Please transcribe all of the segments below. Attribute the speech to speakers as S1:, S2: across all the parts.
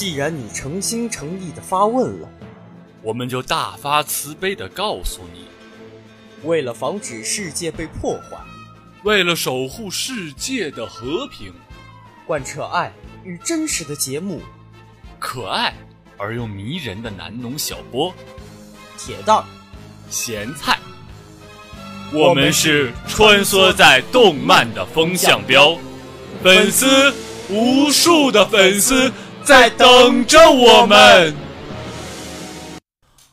S1: 既然你诚心诚意的发问了，
S2: 我们就大发慈悲的告诉你：
S1: 为了防止世界被破坏，
S2: 为了守护世界的和平，
S1: 贯彻爱与真实的节目，
S2: 可爱而又迷人的南农小波，
S1: 铁蛋儿、
S2: 咸菜，我们是穿梭在动漫的风向标，粉丝无数的粉丝在等着我们。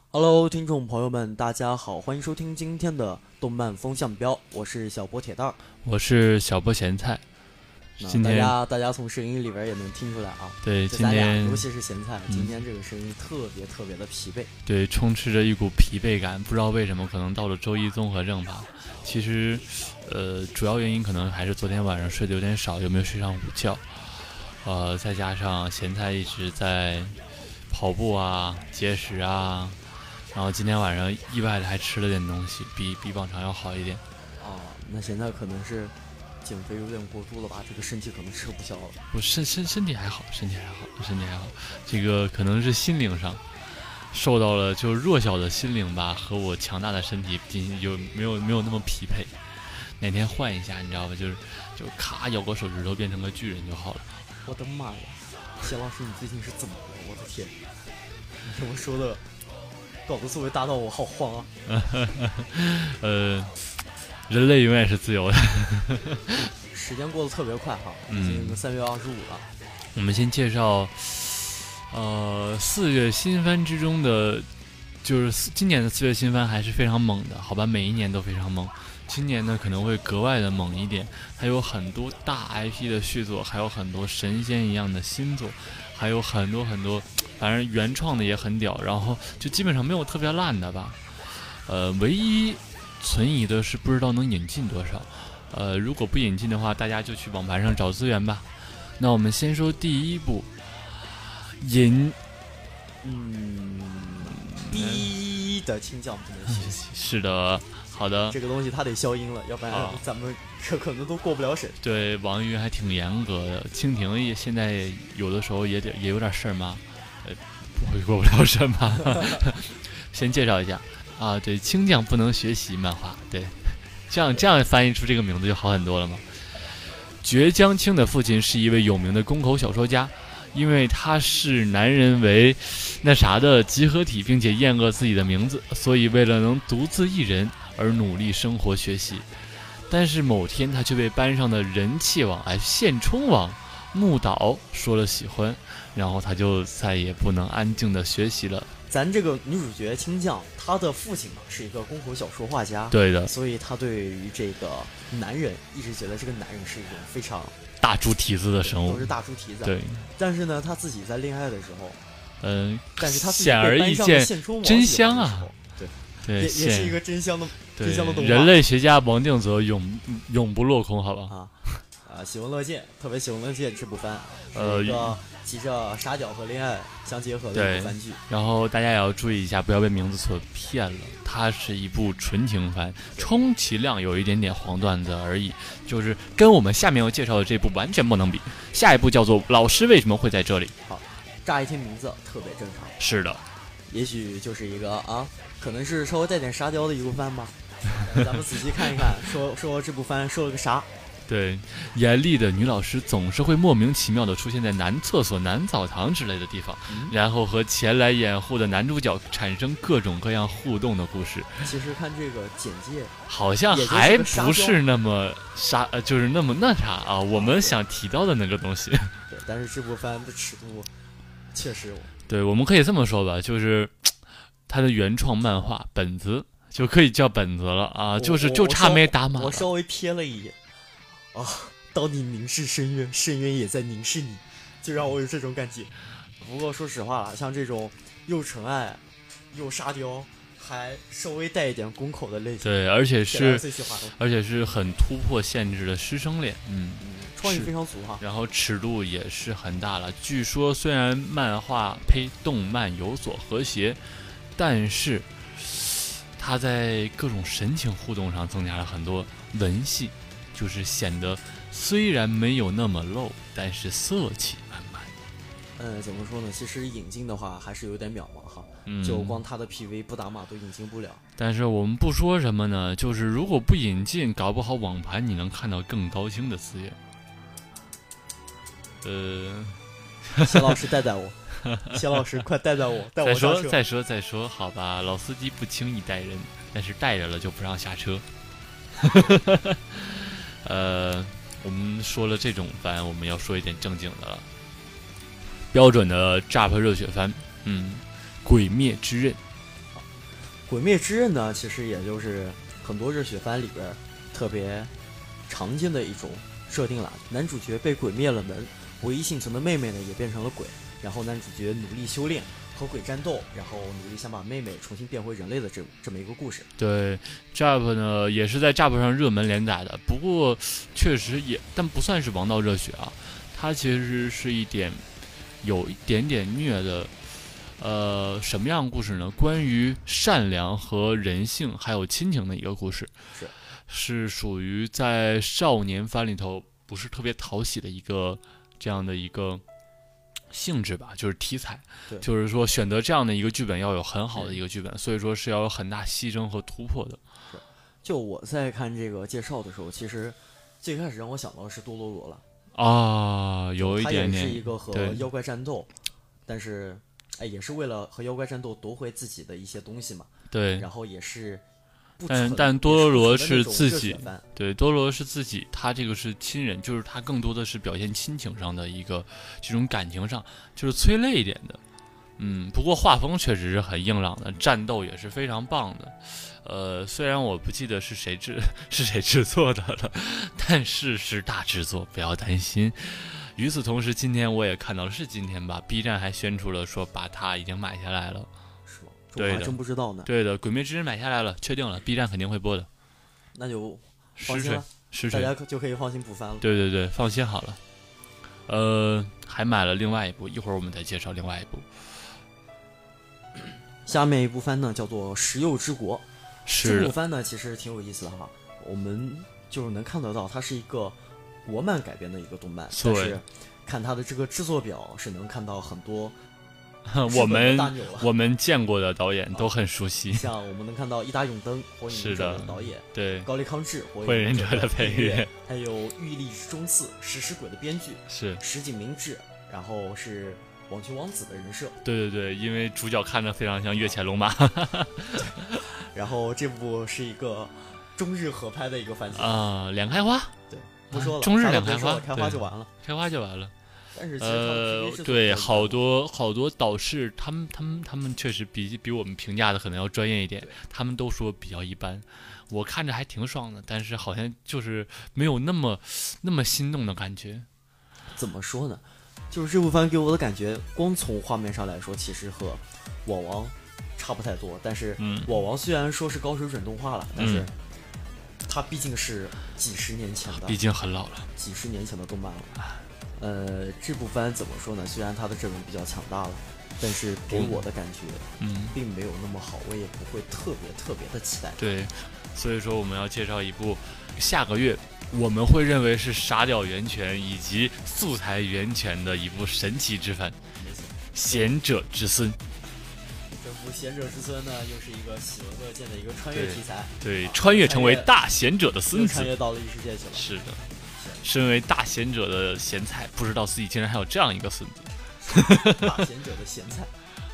S1: Hello，听众朋友们，大家好，欢迎收听今天的动漫风向标，我是小波铁蛋儿。
S2: 我是小波咸菜，今天
S1: 大家大家从声音里边也能听出来啊，
S2: 对今天
S1: 尤其是咸菜，
S2: 嗯
S1: 今天这个声音特别特别的疲惫。
S2: 对充斥着一股疲惫感，不知道为什么，可能到了周一综合症吧。其实，呃，主要原因可能还是昨天晚上睡得有点少，有没有睡上午觉？呃，再加上咸菜一直在跑步啊、节食啊，然后今天晚上意外的还吃了点东西，比比往常要好一点。
S1: 啊，那咸菜可能是减肥有点过度了吧？这个身体可能吃不消了。
S2: 我身身身体还好，身体还好，身体还好。这个可能是心灵上受到了，就弱小的心灵吧，和我强大的身体进行有没有没有那么匹配。哪天换一下，你知道吧？就是就咔咬个手指头变成个巨人就好了。
S1: 我的妈呀，谢老师，你最近是怎么了？我的天，你这么说的，搞得作为搭档我好慌啊！
S2: 呃，人类永远是自由的。
S1: 时间过得特别快哈，已
S2: 嗯
S1: 经三月二十五了。
S2: 我们先介绍，呃，四月新番之中的，就是今年的四月新番还是非常猛的，好吧？每一年都非常猛，今年呢可能会格外的猛一点，还有很多大 IP 的续作，还有很多神仙一样的新作，还有很多很多，反正原创的也很屌，然后就基本上没有特别烂的吧。呃，唯一存疑的是不知道能引进多少。呃，如果不引进的话，大家就去网盘上找资源吧。那我们先说第一部，引
S1: 嗯，逼的青酱不能学习，
S2: 是的，好的，
S1: 这个东西它得消音了，要不然
S2: 啊
S1: 咱们这可能都过不了审。
S2: 对网易云还挺严格的。蜻蜓也现在有的时候也得也有点事儿吗？呃，不会过不了审吧？先介绍一下啊，对，青将不能学习漫画，对，这样这样翻译出这个名字就好很多了嘛。绝江青的父亲是一位有名的公口小说家，因为他是男人为那啥的集合体，并且厌恶自己的名字，所以为了能独自一人而努力生活学习。但是某天，他却被班上的人气王哎现充王木岛说了喜欢，然后他就再也不能安静的学习了。
S1: 咱这个女主角青酱，她的父亲嘛是一个宫口小说画家，
S2: 对的，
S1: 所以她对于这个男人一直觉得这个男人是一种非常
S2: 大猪蹄子的生物
S1: 都是，大猪蹄子。，
S2: 对，
S1: 但是呢，她自己在恋爱的时候，
S2: 嗯、
S1: 但是她
S2: 显而易见，真香啊！
S1: 对，
S2: 对，
S1: 也也是一个真香的
S2: 人类学家王定则永永不落空，好吧？
S1: 啊啊！喜闻乐见，特别喜闻乐见这部番，
S2: 呃
S1: 是一个骑着沙雕和恋爱相结合的一
S2: 对
S1: 部番剧。
S2: 然后大家也要注意一下，不要被名字所骗了。它是一部纯情番，充其量有一点点黄段子而已，就是跟我们下面要介绍的这部完全不能比。下一部叫做《老师为什么会在这里》。
S1: 好乍一听名字特别正常，
S2: 是的，
S1: 也许就是一个啊，可能是稍微带点沙雕的一部番吧。呃 咱们仔细看一看，说说这部番说了个啥？
S2: 对，严厉的女老师总是会莫名其妙的出现在男厕所、男澡堂之类的地方，
S1: 嗯
S2: 然后和前来掩护的男主角产生各种各样互动的故事，
S1: 其实看这个简介，
S2: 好像还不是那么啥，呃，就是那么那啥啊，我们想提到的那个东西。
S1: 对，但是这部番的尺度确实，
S2: 对，我们可以这么说吧，就是 它的原创漫画本子就可以叫本子了啊，就是就差没打码了。
S1: 我稍微瞥了一眼，啊，当你凝视深渊，深渊也在凝视你，就让我有这种感觉。不过说实话了，像这种又纯爱又沙雕，还稍微带一点宫口的类型，
S2: 对，而且是而且是很突破限制的师生恋，嗯。
S1: 嗯，创意非常足哈。
S2: 然后尺度也是很大了。据说虽然漫画呸动漫有所和谐，但是它在各种神情互动上增加了很多文戏，就是显得虽然没有那么露，但是色气满满。
S1: 呃，怎么说呢？其实引进的话还是有点渺茫哈，
S2: 嗯，
S1: 就光他的 PV 不打码都引进不了。
S2: 但是我们不说什么呢，就是如果不引进，搞不好网盘你能看到更高清的资源。呃，
S1: 谢老师带带我，谢老师快带带我，带我
S2: 再。说再说再说，好吧，老司机不轻易带人，但是带着了就不让下车。呃，我们说了这种番，我们要说一点正经的了。标准的炸破热血番，嗯，《鬼灭之刃》。
S1: 《鬼灭之刃》呢，其实也就是很多热血番里边特别常见的一种设定了。男主角被鬼灭了门，唯一幸存的妹妹呢也变成了鬼，然后男主角努力修炼和鬼战斗，然后努力想把妹妹重新变回人类的这这么一个故事。
S2: 对，JUP 呢也是在 JUP 上热门连载的，不过确实也，但不算是王道热血啊，它其实是一点有一点点虐的。呃，什么样的故事呢？关于善良和人性还有亲情的一个故事，
S1: 是
S2: 是属于在少年番里头不是特别讨喜的一个这样的一个性质吧，就是题材，就是说选择这样的一个剧本要有很好的一个剧本，所以说是要有很大牺牲和突破的。
S1: 就我在看这个介绍的时候，其实最开始让我想到的是多罗罗了，
S2: 啊，有一点点
S1: 是一个和妖怪战斗，但是哎也是为了和妖怪战斗夺回自己的一些东西嘛，
S2: 对。
S1: 然后也是不
S2: 但但多罗罗
S1: 是
S2: 自己对，多罗是自己，他这个是亲人，就是他更多的是表现亲情上的一个这种感情上，就是催泪一点的。嗯，不过画风确实是很硬朗的，战斗也是非常棒的。呃，虽然我不记得是谁制 是谁制作的了，但是是大制作，不要担心。与此同时，今天我也看到了，是今天吧？B 站还宣出了说把它已经买下来了。
S1: 真不知道呢。
S2: 对的，《鬼灭之刃》买下来了，确定了，B 站肯定会播的。
S1: 那就放心了。大家可就可以放心补番了。
S2: 对对对，放心好了。呃，还买了另外一部，一会儿我们再介绍另外一部。
S1: 下面一部番呢叫做《食肉之国》，这
S2: 是这，
S1: 部番呢其实挺有意思的哈，我们就是能看得到它是一个国漫改编的一个动漫，但
S2: 对
S1: 是看它的这个制作表是能看到很多
S2: 我们我们见过的导演都很熟悉。
S1: 像我们能看到伊达永登 火影
S2: 是
S1: 忍者
S2: 的
S1: 的导演，
S2: 对，
S1: 高梨康治火
S2: 火影忍者的配
S1: 配
S2: 乐，
S1: 还有玉立中次食尸鬼的编剧
S2: 是，
S1: 石井明志，然后是网球王子的人设，
S2: 对对对，因为主角看着非常像月前龙马
S1: 然后这部是一个中日合拍的一个番剧，
S2: 啊，两开花，对
S1: 不说了，
S2: 中日两开花？
S1: 开花就完了。
S2: 开花就完了。呃对，好多好多导师，他们他们他们确实比比我们评价的可能要专业一点，他们都说比较一般。我看着还挺爽的，但是好像就是没有那么那么心动的感觉。
S1: 怎么说呢？就是这部番给我的感觉，光从画面上来说，其实和网王差不太多。但是
S2: 嗯
S1: 网王虽然说是高水准动画了，但是
S2: 嗯
S1: 它毕竟是几十年前的
S2: 毕竟很老了。
S1: 几十年前的动漫了。呃，这部番怎么说呢？虽然它的阵容比较强大了，但是给我的感觉
S2: 嗯，
S1: 并没有那么好，我也不会特别特别的期待。
S2: 对，所以说我们要介绍一部下个月我们会认为是傻屌源泉以及素材源泉的一部神奇之番《贤者之孙》。
S1: 这部《贤者之孙》呢，又是一个喜闻乐见的一个穿越题材，
S2: 对，
S1: 啊
S2: 穿越成为大贤者的孙子。
S1: 穿越到了异世界去了。
S2: 是的，身为大贤者的咸菜，不知道自己竟然还有这样一个孙子。
S1: 大贤者的咸菜。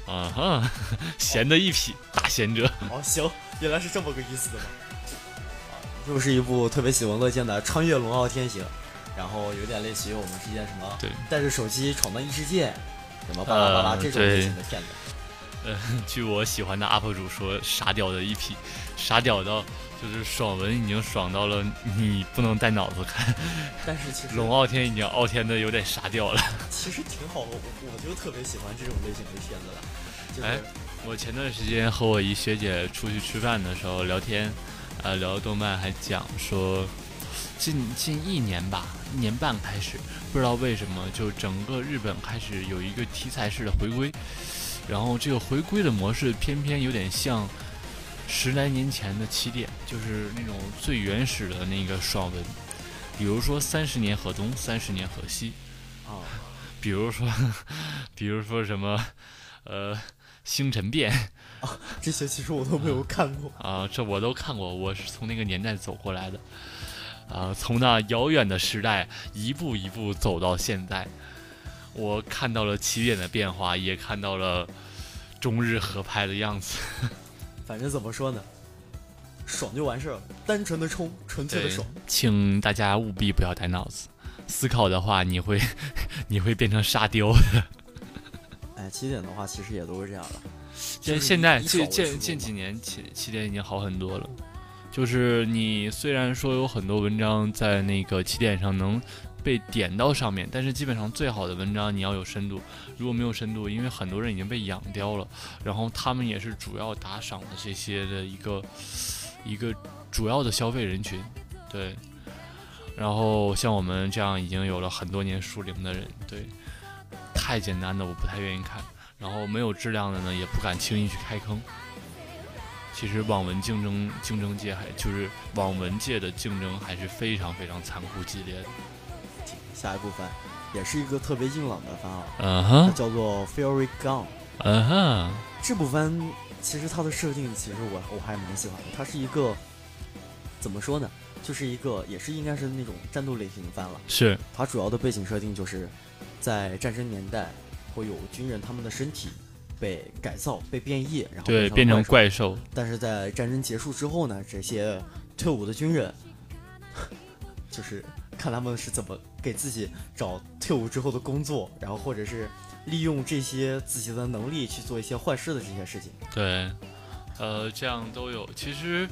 S2: 啊哈，贤的一匹大贤者。
S1: 哦，行，原来是这么个意思的吗？啊，又是一部特别喜闻乐见的穿越龙傲天行，然后有点类似于我们之前什么
S2: 对
S1: 带着手机闯荡异世界，什么巴拉巴拉
S2: 呃
S1: 这种类型的片子。
S2: 呃，据我喜欢的 UP 主说，傻屌的一批，傻屌到就是爽文已经爽到了你不能带脑子看，
S1: 但是其实
S2: 龙傲天已经傲天的有点傻屌了。
S1: 其实挺好，我我就特别喜欢这种类型的片子了。就是、
S2: 哎我前段时间和我一学姐出去吃饭的时候聊天，呃，聊动漫还讲说，近近一年吧，一年半开始，不知道为什么就整个日本开始有一个题材式的回归，然后这个回归的模式偏偏有点像十来年前的起点，就是那种最原始的那个爽文，比如说三十年河东，三十年河西。
S1: 啊，
S2: 比如说，比 比如说什么，呃，星辰变啊
S1: 这些其实我都没有看过。
S2: 啊，这我都看过，我是从那个年代走过来的，啊，从那遥远的时代一步一步走到现在，我看到了起点的变化，也看到了中日合拍的样子。
S1: 反正怎么说呢，爽就完事儿了，单纯的冲，纯粹的爽。，
S2: 请大家务必不要带脑子，思考的话你会 你会变成沙雕的。
S1: 哎，起点的话其实也都是这样的。
S2: 现
S1: 就是
S2: 现在近近近几年起起点已经好很多了，就是你虽然说有很多文章在那个起点上能被点到上面，但是基本上最好的文章你要有深度，如果没有深度，因为很多人已经被养刁了，然后他们也是主要打赏的这些的一个一个主要的消费人群，对。然后像我们这样已经有了很多年书龄的人，对，太简单的我不太愿意看。然后没有质量的呢，也不敢轻易去开坑。其实网文竞争竞争界还就是网文界的竞争还是非常非常残酷激烈的。
S1: 下一部番也是一个特别硬朗的番啊，
S2: 嗯
S1: 它
S2: 哼，
S1: 叫做《Fairy Gone》。
S2: 嗯哼，
S1: 这部番其实它的设定其实我我还蛮喜欢的，它是一个怎么说呢，就是一个也是应该是那种战斗类型的番了。
S2: 是
S1: 它主要的背景设定就是在战争年代会有军人他们的身体被改造、被变异，然后
S2: 对，变成。
S1: 怪兽，但是在战争结束之后呢，这些退伍的军人，就是看他们是怎么给自己找退伍之后的工作，然后或者是利用这些自己的能力去做一些坏事的这些事情。
S2: 对，呃，这样都有。其实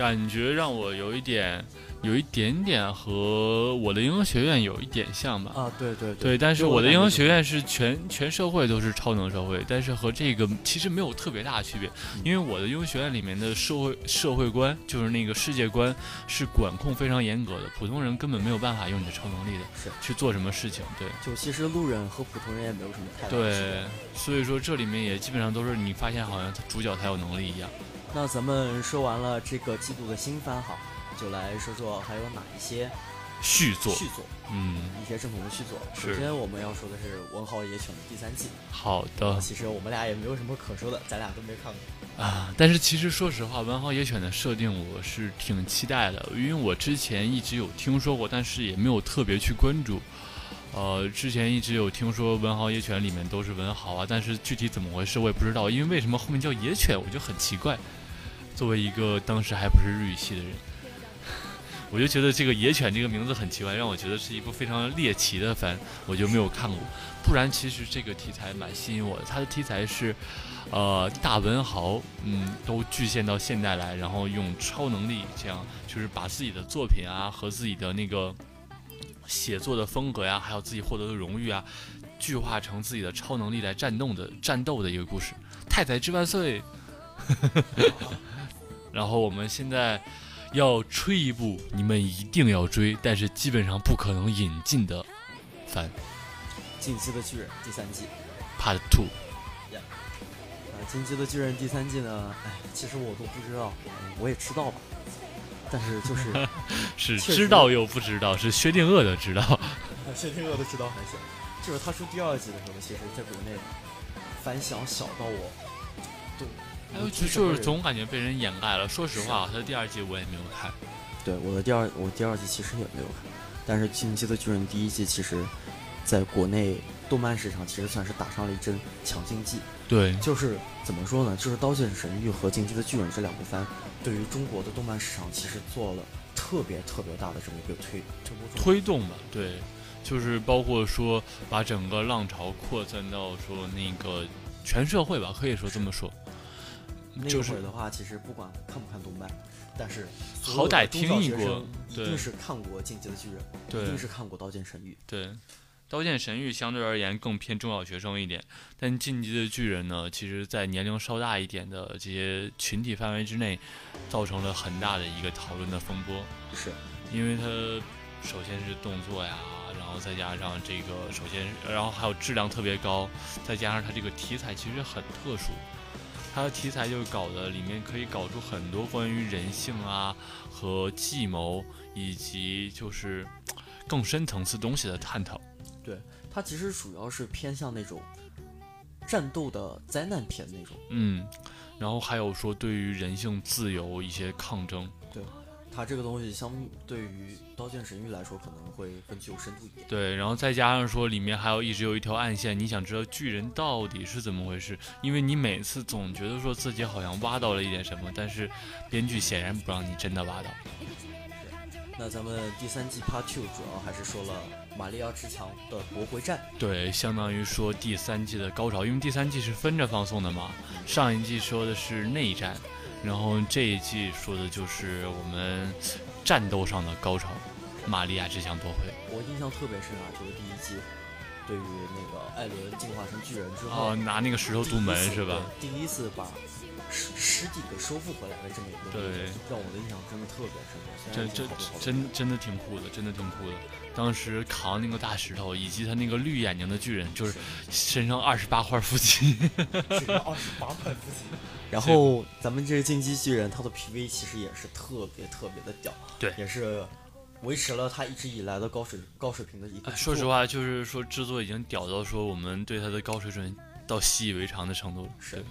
S2: 感觉让我有一点，有一点点和我的英雄学院有一点像吧。
S1: 啊，对对
S2: 对，但是
S1: 我
S2: 我的英雄学院是全全社会都是超能社会，但是和这个其实没有特别大的区别，因为我的英雄学院里面的社会社会观就是那个世界观是管控非常严格的，普通人根本没有办法用你的超能力的去做什么事情，对。
S1: 就其实路人和普通人也没有什么太大的区别。
S2: 对，所以说这里面也基本上都是你发现好像主角才有能力一样。
S1: 那咱们说完了这个季度的新番哈，就来说说还有哪一些
S2: 续作，
S1: 续作，
S2: 嗯，
S1: 一些正统的续作。首先我们要说的是《文豪野犬》的第三季。
S2: 好的
S1: 其实我们俩也没有什么可说的，咱俩都没看过。
S2: 啊，但是其实说实话，文豪野犬的设定我是挺期待的，因为我之前一直有听说过，但是也没有特别去关注。呃，之前一直有听说文豪野犬里面都是文豪啊，但是具体怎么回事我也不知道，因为为什么后面叫野犬，我就很奇怪。作为一个当时还不是日语系的人，我就觉得这个野犬这个名字很奇怪，让我觉得是一部非常猎奇的番，我就没有看过。不然其实这个题材蛮吸引我的，它的题材是，呃，大文豪，嗯，都具现到现代来，然后用超能力，这样就是把自己的作品啊和自己的那个写作的风格呀，还有自己获得的荣誉啊，具化成自己的超能力来战斗的战斗的一个故事。太宰治万岁！然后我们现在要吹一部你们一定要追，但是基本上不可能引进的番《
S1: 进击的巨人》第三季。
S2: Part Two。
S1: 啊，《进击的巨人》第三季呢，哎，其实我都不知道，嗯我也知道吧，但是就是
S2: 是知道又不知道，是薛定谔的知道。
S1: 薛定谔的知道还行。就是他出第二季的时候，其实在国内反响小到我都
S2: 还有就就是总感觉被人掩盖了。说实话，他的第二季我也没有看。
S1: 对我的第二我第二季其实也没有看，但是《进击的巨人》第一季其实在国内动漫市场其实算是打上了一针强心剂。
S2: 对，
S1: 就是怎么说呢？就是《刀剑神域》和《进击的巨人》这两部番，对于中国的动漫市场其实做了特别特别大的这么一个推。推
S2: 动吧，对，就是包括说把整个浪潮扩散到说那个全社会吧，可以说这么说。
S1: 那会儿的话，其实不管看不看动漫，但是
S2: 好歹听一过
S1: 一定是看过《进击的巨人》，
S2: 对
S1: 一定是看过《刀剑神域》。
S2: 对，《刀剑神域》相对而言更偏中小学生一点，但《进击的巨人》呢，其实在年龄稍大一点的这些群体范围之内，造成了很大的一个讨论的风波。
S1: 是，
S2: 因为它首先是动作呀，然后再加上这个，首先然后还有质量特别高，再加上它这个题材其实很特殊，它的题材就搞的里面可以搞出很多关于人性啊和计谋以及就是更深层次东西的探讨。
S1: 对它其实主要是偏向那种战斗的灾难片那种。
S2: 嗯，然后还有说对于人性自由一些抗争。
S1: 它这个东西相对于《刀剑神域》来说，可能会更具有深度一点。
S2: 对，然后再加上说里面还有一直有一条暗线，你想知道巨人到底是怎么回事？因为你每次总觉得说自己好像挖到了一点什么，但是编剧显然不让你真的挖到。
S1: 那咱们第三季 Part Two 主要还是说了玛利亚之墙的夺回战。
S2: 对，相当于说第三季的高潮，因为第三季是分着放送的嘛。上一季说的是内战。然后这一季说的就是我们战斗上的高潮，玛利亚之墙夺回。
S1: 我印象特别深啊，就是第一季，对于那个艾伦进化成巨人之后，
S2: 哦，拿那个石头堵门是吧？
S1: 第一次把尸尸体给收复回来的这么一个，
S2: 对，
S1: 让我的印象真的特别深。
S2: 这这真真的挺酷的，真的挺酷的。当时扛那个大石头，以及他那个绿眼睛的巨人，就是身上二十八块腹肌，
S1: 二十八块腹肌。然后咱们这个进击巨人，他的 PV 其实也是特别特别的屌，
S2: 对，
S1: 也是维持了他一直以来的高水高水平的一个。
S2: 说实话，就是说制作已经屌到说我们对他的高水准到习以为常的程度了。
S1: 是。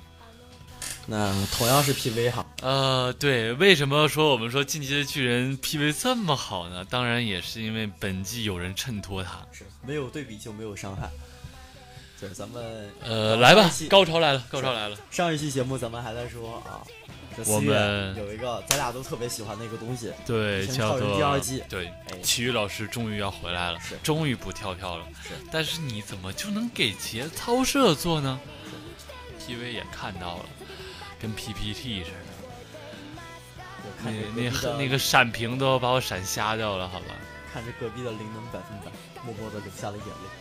S1: 那同样是 PV 哈，
S2: 呃，对，为什么说我们说进击的巨人 PV 这么好呢？当然也是因为本季有人衬托他，
S1: 是没有对比就没有伤害。对，咱们
S2: 呃，来吧，高潮来了，高潮来了。
S1: 上一期节目咱们还在说啊，
S2: 我们
S1: 有一个咱俩都特别喜欢的一个东西，
S2: 对，叫做
S1: 第二季。
S2: 对，体育老师终于要回来了，终于不跳票了。
S1: 是，
S2: 但是你怎么就能给节操社做呢？PV 也看到了，跟 PPT 似的，那那那个闪屏都要把我闪瞎掉了，好吧？
S1: 看着隔壁的灵能百分百，默默的流下了眼泪。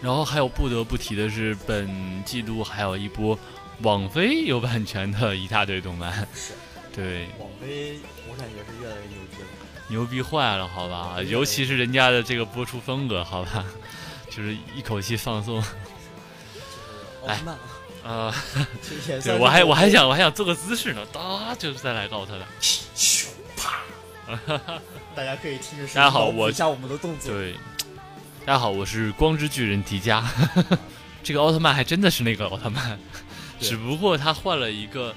S2: 然后还有不得不提的是，本季度还有一波网飞有版权的一大堆动漫。
S1: 是，
S2: 对。
S1: 网飞我感觉是越来越牛逼了。
S2: 牛逼坏了，好吧？尤其是人家的这个播出风格，好吧？就是一口气放送。
S1: 奥特曼
S2: 啊！对，我还我还想我还想做个姿势呢，哒，就是再来个奥特曼。
S1: 咻啪！大家可以听着
S2: 大家好，我
S1: 一下我们的动作。
S2: 对。大家好，我是光之巨人迪迦。这个奥特曼还真的是那个奥特曼，只不过他换了一个，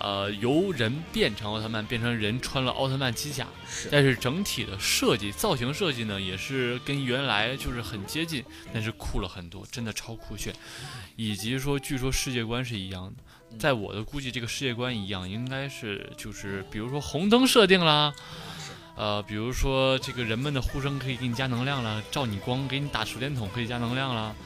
S2: 呃，由人变成奥特曼，变成人穿了奥特曼机甲。但是整体的设计、造型设计呢，也是跟原来就是很接近，但是酷了很多，真的超酷炫。以及说，据说世界观是一样的，在我的估计，这个世界观一样，应该是就是比如说红灯设定啦。呃，比如说这个人们的呼声可以给你加能量了，照你光给你打手电筒可以加能量了，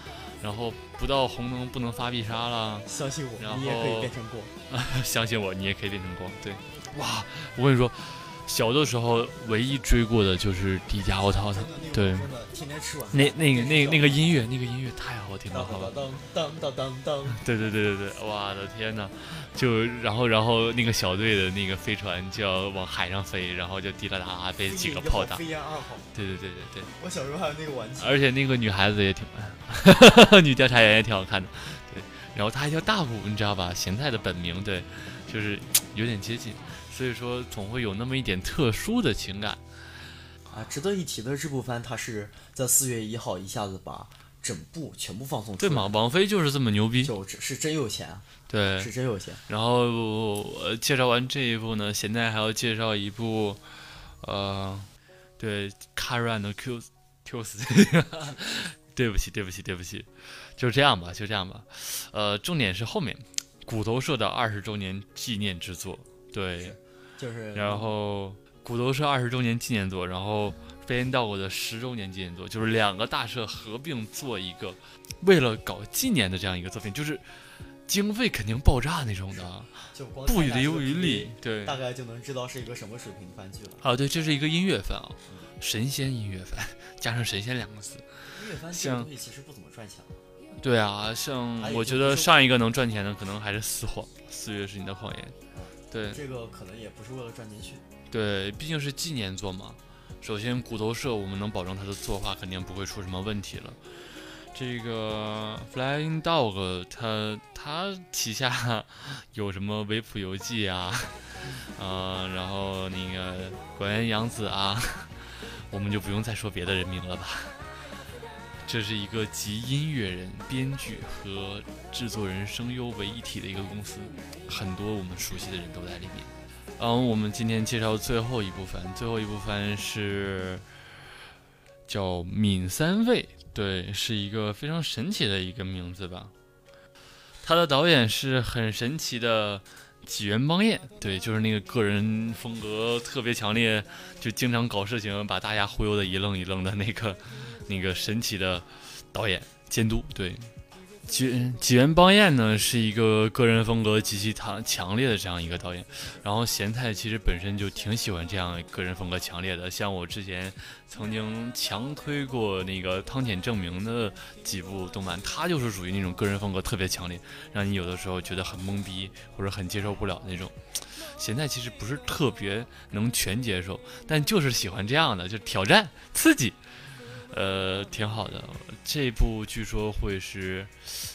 S2: 然后不到红灯不能发必杀了。
S1: 相信我，
S2: 你
S1: 也可以变成光。
S2: 相信我，你也可以变成光。对，哇，我跟你说。小的时候，唯一追过的就是《迪迦奥特曼》，对，那那个那那个音乐，那个音乐太好听了，好吧？
S1: 当当当当当，
S2: 对对对对对，我的天哪！就然后然后那个小队的那个飞船就要往海上飞，然后就滴啦啦啦被几个炮打。
S1: 飞燕二号。
S2: 对对对对对。
S1: 我小时候还有那个玩具。
S2: 而且那个女孩子也挺，女调查员也挺好看的，对。然后她还叫大武，你知道吧？咸菜的本名，对，就是有点接近。所以说，总会有那么一点特殊的情感
S1: 啊！值得一提的这部番，它是在四月一号一下子把整部全部放送出
S2: 来。对嘛？王菲就是这么牛逼，
S1: 就是真有钱啊！
S2: 对，
S1: 是真有钱。
S2: 然后呃介绍完这一部呢，现在还要介绍一部，呃，对，Karan 的 Q Q 死，对不起，对不起，对不起，就这样吧，就这样吧。呃，重点是后面骨头社的二十周年纪念之作，对。
S1: 就是，
S2: 然后骨头社二十周年纪念作，然后飞檐道我的十周年纪念作，就是两个大社合并做一个，为了搞纪念的这样一个作品，就是经费肯定爆炸那种的就，不遗余力，对，
S1: 大概就能知道是一个什么水平的番剧了。
S2: 啊，对，这是一个音乐番啊，神仙音乐番，加上神仙两个字，
S1: 音乐番这个东西其实不怎么赚钱。
S2: 对啊，像我觉得上一个能赚钱的可能还是四谎，四月是你的谎言。对，
S1: 这个可能也不是为了赚钱去。
S2: 对，毕竟是纪念作嘛。首先，骨头社我们能保证它的作画肯定不会出什么问题了。这个 Flying Dog，它它旗下有什么维普游记啊，呃，然后那个管原洋子啊，我们就不用再说别的人名了吧。这是一个集音乐人、编剧和制作人声优为一体的一个公司，很多我们熟悉的人都在里面。嗯，我们今天介绍最后一部分，最后一部分是叫闵三位，对，是一个非常神奇的一个名字吧。他的导演是很神奇的纪元邦彦，对，就是那个个人风格特别强烈，就经常搞事情，把大家忽悠的一愣一愣的那个那个神奇的导演监督，对。纪纪元邦彦呢是一个个人风格极其强强烈的这样一个导演，然后咸菜其实本身就挺喜欢这样个人风格强烈的，像我之前曾经强推过那个汤浅证明的几部动漫，他就是属于那种个人风格特别强烈，让你有的时候觉得很懵逼或者很接受不了那种。咸菜其实不是特别能全接受，但就是喜欢这样的，就是挑战刺激。呃，挺好的。这部据说会是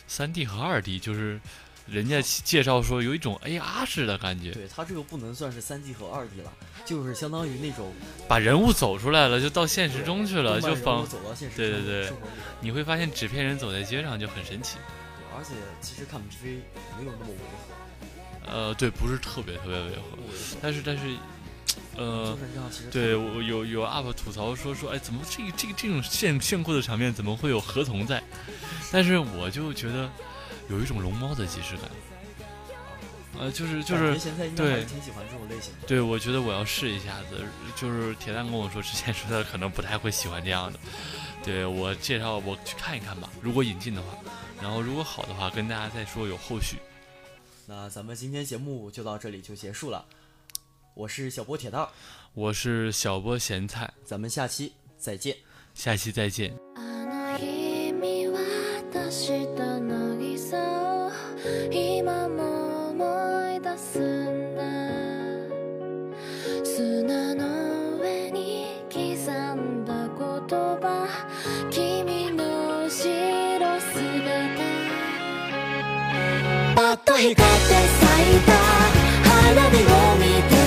S2: 三 D 和二 D，就是人家介绍说有一种 AR 式的感觉。
S1: 对，它这个不能算是三 D 和二 D 了，就是相当于那种
S2: 把人物走出来了，就到现实中去了，就仿
S1: 走到现实。
S2: 对对对，你会发现纸片人走在街上就很神奇。
S1: 对，而且其实看 PV 没有那么违和。
S2: 呃，对，不是特别特别违和，但是但是。呃，对我有有 UP 吐槽说说，哎，怎么这个这个这种炫炫酷的场面怎么会有合同在？但是我就觉得有一种龙猫的即视感。呃，就是就是对，
S1: 挺喜欢这种类型。
S2: 对，我觉得我要试一下子。就是铁蛋跟我说之前说他可能不太会喜欢这样的。对我介绍我去看一看吧，如果引进的话，然后如果好的话跟大家再说有后续。
S1: 那咱们今天节目就到这里就结束了。我是小波铁蛋，
S2: 我是小波咸菜，
S1: 咱们下期再见，
S2: 下期再见。花火を見て